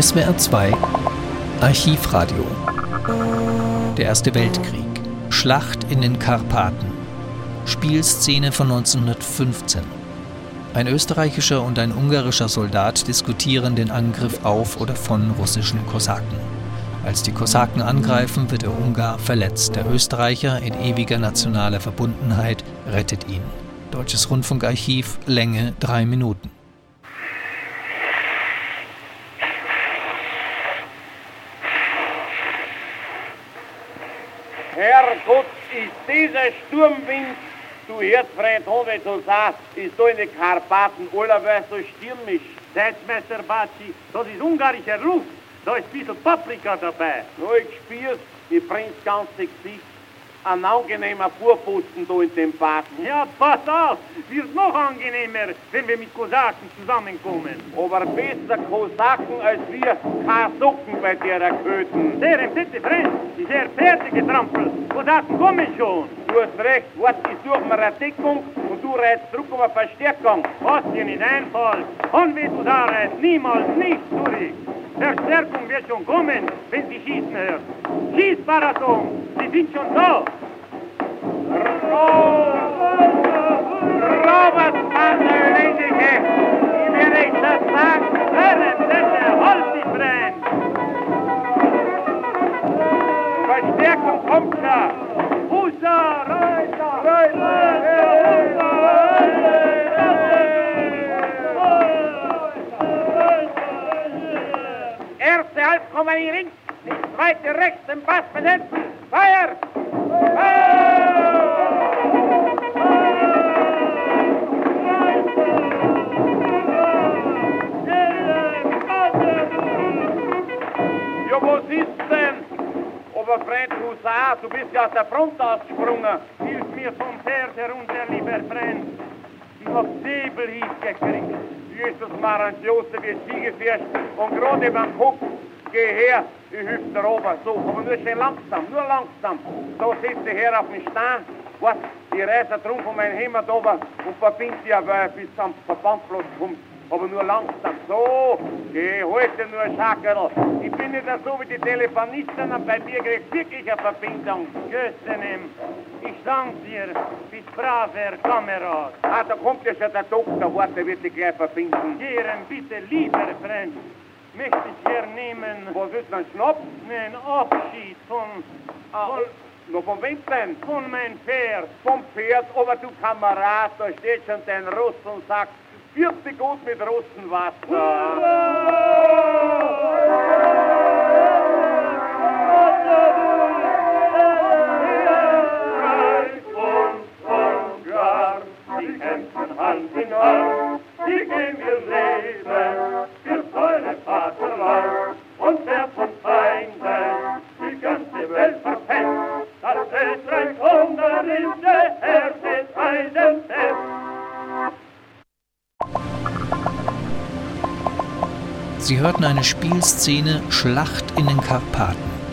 SWR 2 Archivradio Der Erste Weltkrieg Schlacht in den Karpaten Spielszene von 1915 Ein österreichischer und ein ungarischer Soldat diskutieren den Angriff auf oder von russischen Kosaken. Als die Kosaken angreifen, wird der Ungar verletzt. Der Österreicher in ewiger nationaler Verbundenheit rettet ihn. Deutsches Rundfunkarchiv, Länge drei Minuten. Herrgott, ist dieser Sturmwind, du Herzfreund Hove, du sagst, ist da in den Karpaten allerweil so stürmisch. Selbstmeister Batschi, das ist ungarischer Luft, da ist ein bisschen Paprika dabei. Nur ich spür's, mir brennt's ganze Gesicht ein angenehmer Vorposten da in dem Baden. Ja, pass auf, wird noch angenehmer, wenn wir mit Kosaken zusammenkommen. Aber besser Kosaken als wir Kasocken bei derer Köten. Der im Sitte brennt, ist er Pferde getrampelt. Kosaken kommen schon. Du hast recht, wart, ich suche mir eine Deckung und du reitst zurück um eine Verstärkung. Was dir nicht einfällt, von wie du da reitst, niemals nicht zurück. Verstärkung wird schon kommen, wenn sie schießen hört. Schieß, Baraton, schon da. Robert van der Ledige, ich werde ich das sagen. Herren, Sette, halt die Brenn. Verstärkung kommt da. Husa, Reiter, Erste Halbkompanie links, die zweite rechts im Pass besetzen. Feuer! Ja, was ist denn? Oberfreund Husar, du bist ja aus der Front ausgesprungen. Hilf mir vom Pferd herunter, lieber Freund. Ich hab Säbelhieb gekriegt. Jesus Maran Josef ist Ziegefürst und gerade beim Kopf, geh her, ich hilf dir oben, so, aber nur schön langsam, nur langsam. So sitzt ich her auf dem Stein, was, die Reise drum von meinem Hemd oben und verbindet sie aber bis zum Verbandplatz kommt. Aber nur langsam, so, geh heute nur Schackerl. Ich bin nicht so wie die Telefonisten und bei dir kriegst wirklich eine Verbindung. Götzenem, ich dank dir, bist braver Kamerad. Ah, da kommt ja schon der Doktor, warte, wird dich gleich verbinden. Gern bitte, lieber Freund, möchte ich hernehmen Was ist denn Schnaps? einen Abschied von, Ah, von, noch von wem denn? von mein Pferd. Vom Pferd, aber du Kamerad, da steht schon dein Russ und sagt, vierte gut mit Russenwasser. Die kämpfen Hand in Hand, die geben ihr Leben Sie hörten eine Spielszene Schlacht in den Karpaten.